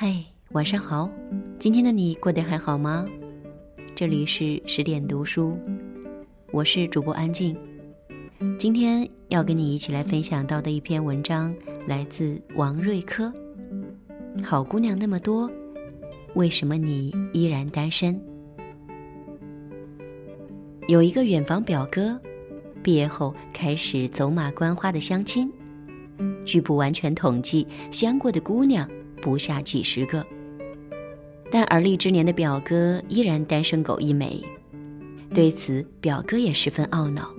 嘿，晚上好，今天的你过得还好吗？这里是十点读书，我是主播安静。今天要跟你一起来分享到的一篇文章，来自王瑞科。好姑娘那么多，为什么你依然单身？有一个远房表哥，毕业后开始走马观花的相亲，据不完全统计，相过的姑娘。不下几十个，但而立之年的表哥依然单身狗一枚。对此，表哥也十分懊恼：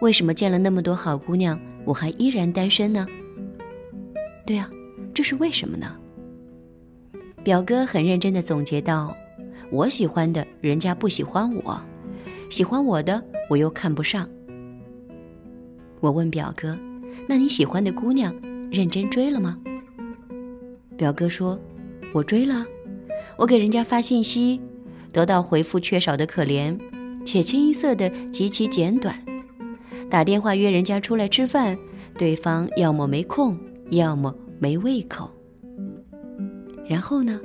为什么见了那么多好姑娘，我还依然单身呢？对啊，这是为什么呢？表哥很认真的总结道：“我喜欢的人家不喜欢我，喜欢我的我又看不上。”我问表哥：“那你喜欢的姑娘，认真追了吗？”表哥说：“我追了，我给人家发信息，得到回复缺少的可怜，且清一色的极其简短。打电话约人家出来吃饭，对方要么没空，要么没胃口。然后呢？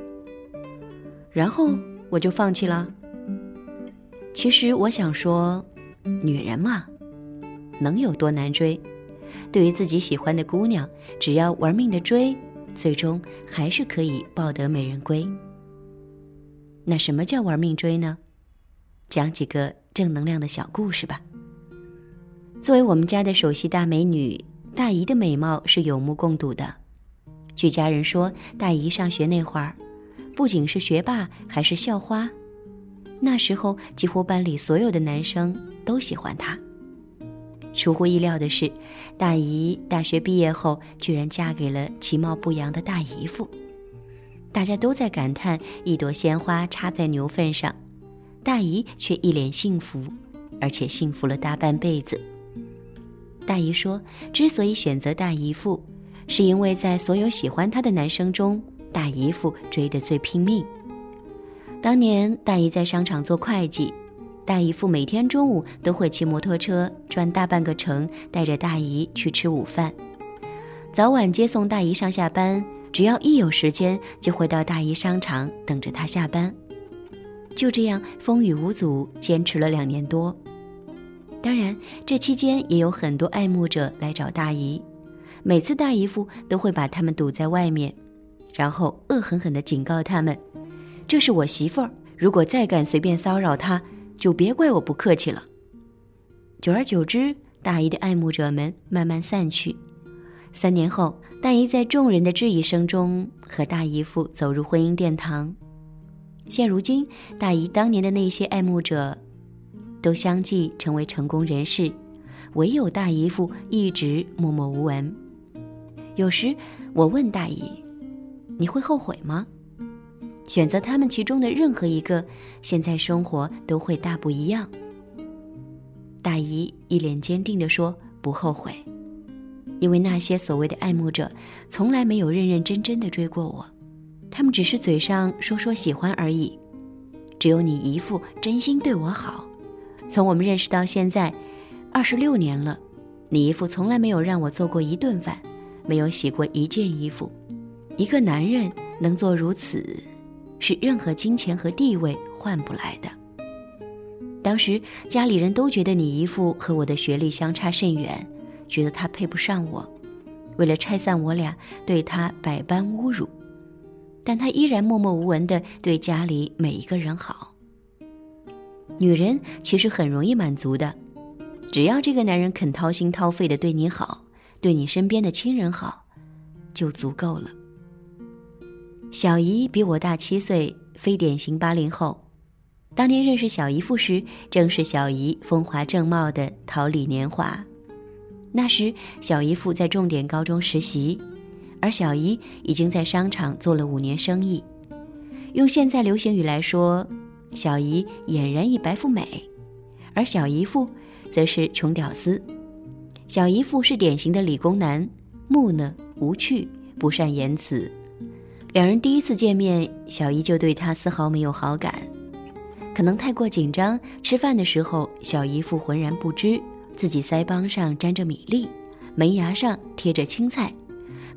然后我就放弃了。其实我想说，女人嘛，能有多难追？对于自己喜欢的姑娘，只要玩命的追。”最终还是可以抱得美人归。那什么叫玩命追呢？讲几个正能量的小故事吧。作为我们家的首席大美女，大姨的美貌是有目共睹的。据家人说，大姨上学那会儿，不仅是学霸，还是校花。那时候，几乎班里所有的男生都喜欢她。出乎意料的是，大姨大学毕业后居然嫁给了其貌不扬的大姨夫。大家都在感叹一朵鲜花插在牛粪上，大姨却一脸幸福，而且幸福了大半辈子。大姨说，之所以选择大姨夫，是因为在所有喜欢她的男生中，大姨夫追得最拼命。当年大姨在商场做会计。大姨夫每天中午都会骑摩托车转大半个城，带着大姨去吃午饭，早晚接送大姨上下班。只要一有时间，就会到大姨商场等着她下班。就这样风雨无阻，坚持了两年多。当然，这期间也有很多爱慕者来找大姨，每次大姨夫都会把他们堵在外面，然后恶狠狠地警告他们：“这是我媳妇儿，如果再敢随便骚扰她。”就别怪我不客气了。久而久之，大姨的爱慕者们慢慢散去。三年后，大姨在众人的质疑声中和大姨夫走入婚姻殿堂。现如今，大姨当年的那些爱慕者，都相继成为成功人士，唯有大姨夫一直默默无闻。有时我问大姨：“你会后悔吗？”选择他们其中的任何一个，现在生活都会大不一样。大姨一脸坚定地说：“不后悔，因为那些所谓的爱慕者，从来没有认认真真的追过我，他们只是嘴上说说喜欢而已。只有你姨父真心对我好。从我们认识到现在，二十六年了，你姨父从来没有让我做过一顿饭，没有洗过一件衣服。一个男人能做如此。”是任何金钱和地位换不来的。当时家里人都觉得你姨父和我的学历相差甚远，觉得他配不上我，为了拆散我俩，对他百般侮辱。但他依然默默无闻地对家里每一个人好。女人其实很容易满足的，只要这个男人肯掏心掏肺地对你好，对你身边的亲人好，就足够了。小姨比我大七岁，非典型八零后。当年认识小姨夫时，正是小姨风华正茂的桃李年华。那时，小姨夫在重点高中实习，而小姨已经在商场做了五年生意。用现在流行语来说，小姨俨然一白富美，而小姨夫则是穷屌丝。小姨夫是典型的理工男，木讷无趣，不善言辞。两人第一次见面，小姨就对他丝毫没有好感，可能太过紧张。吃饭的时候，小姨夫浑然不知自己腮帮上沾着米粒，门牙上贴着青菜，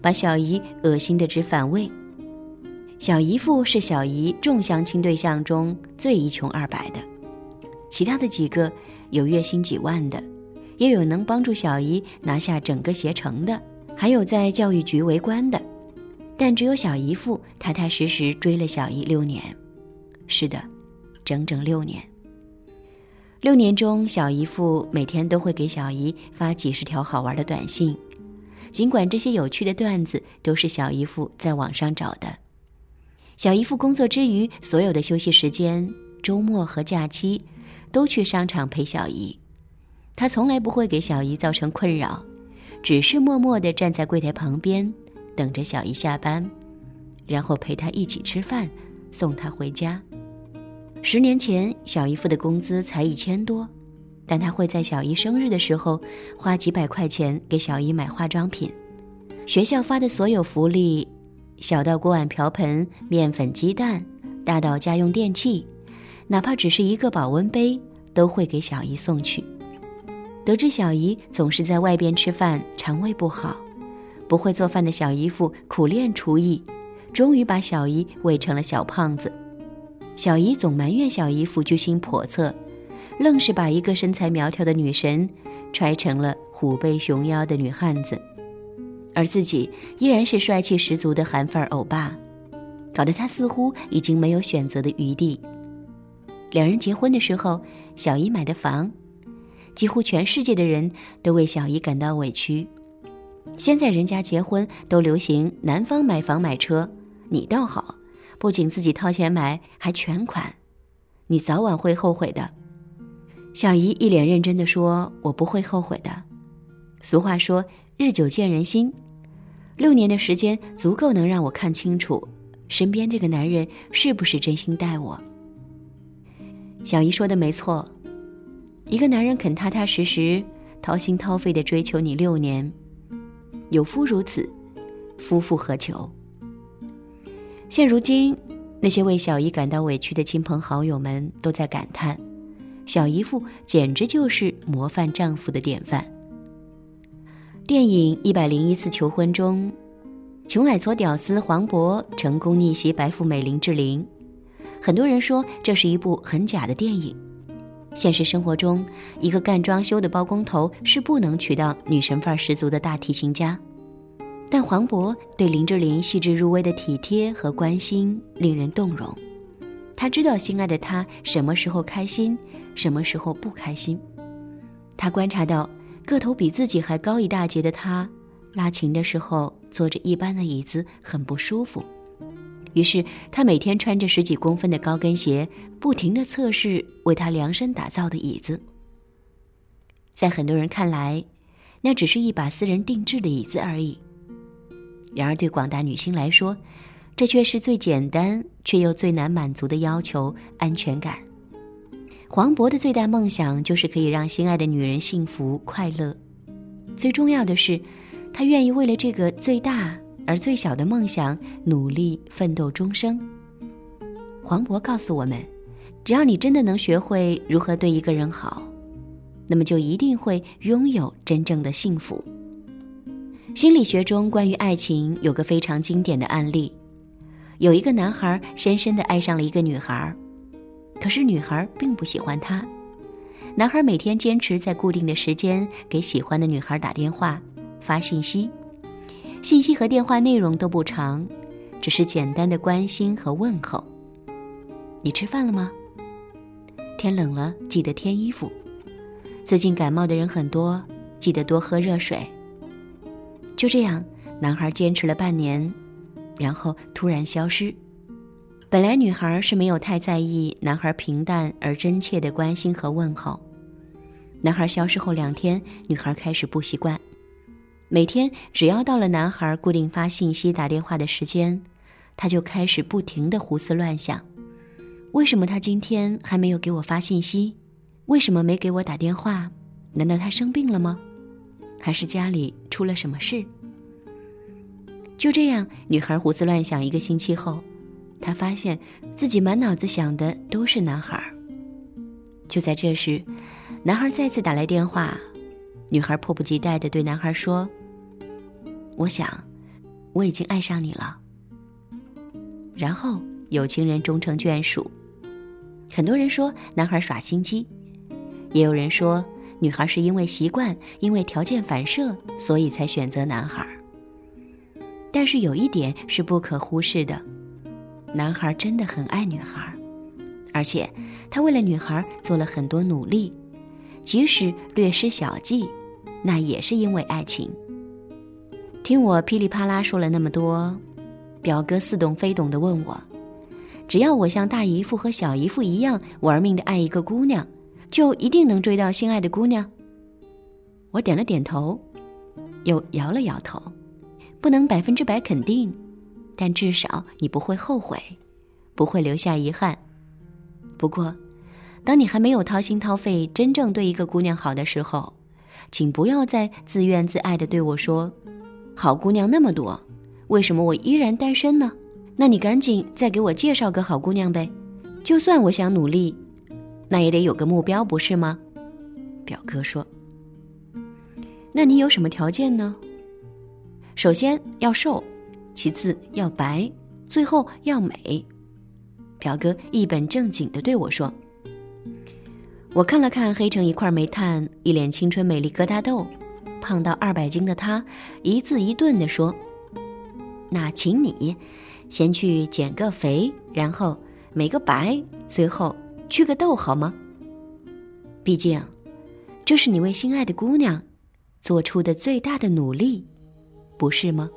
把小姨恶心的直反胃。小姨父是小姨众相亲对象中最一穷二白的，其他的几个有月薪几万的，也有能帮助小姨拿下整个携程的，还有在教育局为官的，但只有小姨夫踏踏实实追了小姨六年。是的，整整六年。六年中，小姨夫每天都会给小姨发几十条好玩的短信，尽管这些有趣的段子都是小姨夫在网上找的。小姨夫工作之余，所有的休息时间、周末和假期，都去商场陪小姨。他从来不会给小姨造成困扰，只是默默地站在柜台旁边，等着小姨下班，然后陪她一起吃饭，送她回家。十年前，小姨夫的工资才一千多，但他会在小姨生日的时候，花几百块钱给小姨买化妆品。学校发的所有福利。小到锅碗瓢盆、面粉鸡蛋，大到家用电器，哪怕只是一个保温杯，都会给小姨送去。得知小姨总是在外边吃饭，肠胃不好，不会做饭的小姨夫苦练厨艺，终于把小姨喂成了小胖子。小姨总埋怨小姨夫居心叵测，愣是把一个身材苗条的女神，揣成了虎背熊腰的女汉子。而自己依然是帅气十足的韩范儿欧巴，搞得他似乎已经没有选择的余地。两人结婚的时候，小姨买的房，几乎全世界的人都为小姨感到委屈。现在人家结婚都流行男方买房买车，你倒好，不仅自己掏钱买，还全款，你早晚会后悔的。小姨一脸认真的说：“我不会后悔的。”俗话说：“日久见人心。”六年的时间足够能让我看清楚，身边这个男人是不是真心待我。小姨说的没错，一个男人肯踏踏实实、掏心掏肺的追求你六年，有夫如此，夫复何求？现如今，那些为小姨感到委屈的亲朋好友们都在感叹：小姨夫简直就是模范丈夫的典范。电影《一百零一次求婚》中，穷矮矬屌丝黄渤成功逆袭白富美林志玲。很多人说这是一部很假的电影。现实生活中，一个干装修的包工头是不能娶到女神范儿十足的大提琴家。但黄渤对林志玲细致入微的体贴和关心令人动容。他知道心爱的她什么时候开心，什么时候不开心。他观察到。个头比自己还高一大截的他，拉琴的时候坐着一般的椅子很不舒服，于是他每天穿着十几公分的高跟鞋，不停地测试为他量身打造的椅子。在很多人看来，那只是一把私人定制的椅子而已。然而对广大女性来说，这却是最简单却又最难满足的要求——安全感。黄渤的最大梦想就是可以让心爱的女人幸福快乐，最重要的是，他愿意为了这个最大而最小的梦想努力奋斗终生。黄渤告诉我们，只要你真的能学会如何对一个人好，那么就一定会拥有真正的幸福。心理学中关于爱情有个非常经典的案例，有一个男孩深深的爱上了一个女孩。可是女孩并不喜欢他，男孩每天坚持在固定的时间给喜欢的女孩打电话、发信息，信息和电话内容都不长，只是简单的关心和问候。你吃饭了吗？天冷了记得添衣服。最近感冒的人很多，记得多喝热水。就这样，男孩坚持了半年，然后突然消失。本来女孩是没有太在意男孩平淡而真切的关心和问候。男孩消失后两天，女孩开始不习惯。每天只要到了男孩固定发信息、打电话的时间，她就开始不停的胡思乱想：为什么他今天还没有给我发信息？为什么没给我打电话？难道他生病了吗？还是家里出了什么事？就这样，女孩胡思乱想一个星期后。她发现自己满脑子想的都是男孩。就在这时，男孩再次打来电话，女孩迫不及待的对男孩说：“我想，我已经爱上你了。”然后有情人终成眷属。很多人说男孩耍心机，也有人说女孩是因为习惯、因为条件反射，所以才选择男孩。但是有一点是不可忽视的，男孩真的很爱女孩，而且他为了女孩做了很多努力，即使略施小计，那也是因为爱情。听我噼里啪啦说了那么多，表哥似懂非懂的问我：“只要我像大姨夫和小姨夫一样玩命的爱一个姑娘，就一定能追到心爱的姑娘？”我点了点头，又摇了摇头，不能百分之百肯定，但至少你不会后悔，不会留下遗憾。不过，当你还没有掏心掏肺真正对一个姑娘好的时候，请不要再自怨自艾的对我说。好姑娘那么多，为什么我依然单身呢？那你赶紧再给我介绍个好姑娘呗！就算我想努力，那也得有个目标，不是吗？表哥说：“那你有什么条件呢？首先要瘦，其次要白，最后要美。”表哥一本正经的对我说：“我看了看黑成一块煤炭，一脸青春美丽疙瘩痘。”胖到二百斤的他，一字一顿地说：“那请你先去减个肥，然后美个白，最后去个痘，好吗？毕竟，这是你为心爱的姑娘做出的最大的努力，不是吗？”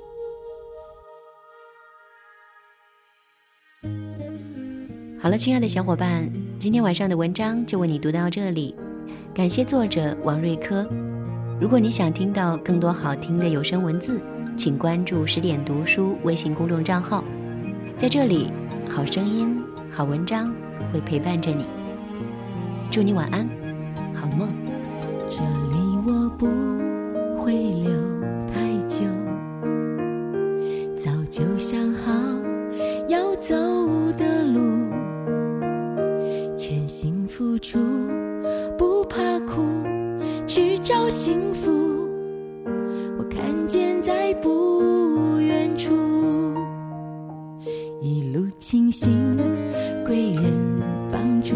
好了，亲爱的小伙伴，今天晚上的文章就为你读到这里，感谢作者王瑞科。如果你想听到更多好听的有声文字，请关注十点读书微信公众账号，在这里，好声音、好文章会陪伴着你。祝你晚安，好梦。这里我不会留太久，早就想庆幸，贵人帮助，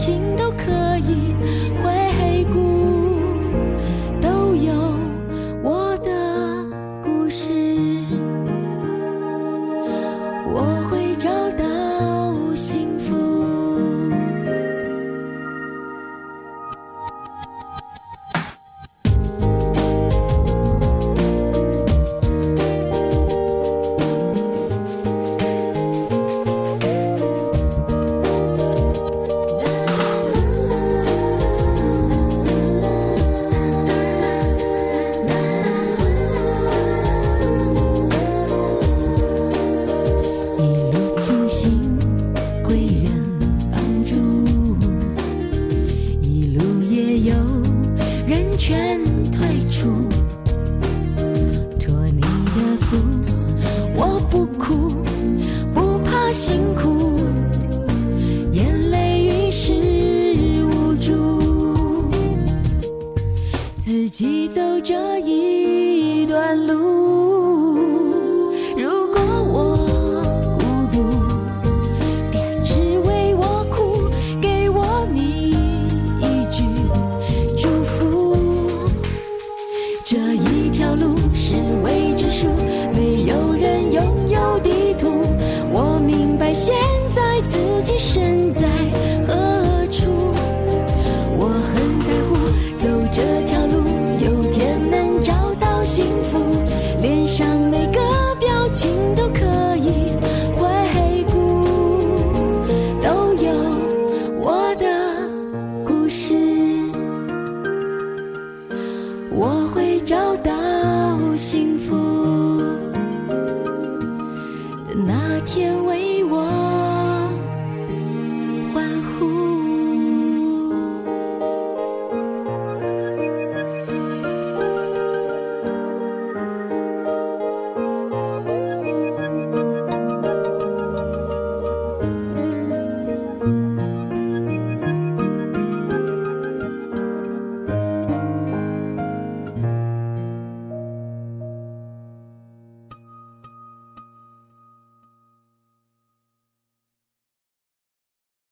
情都可记得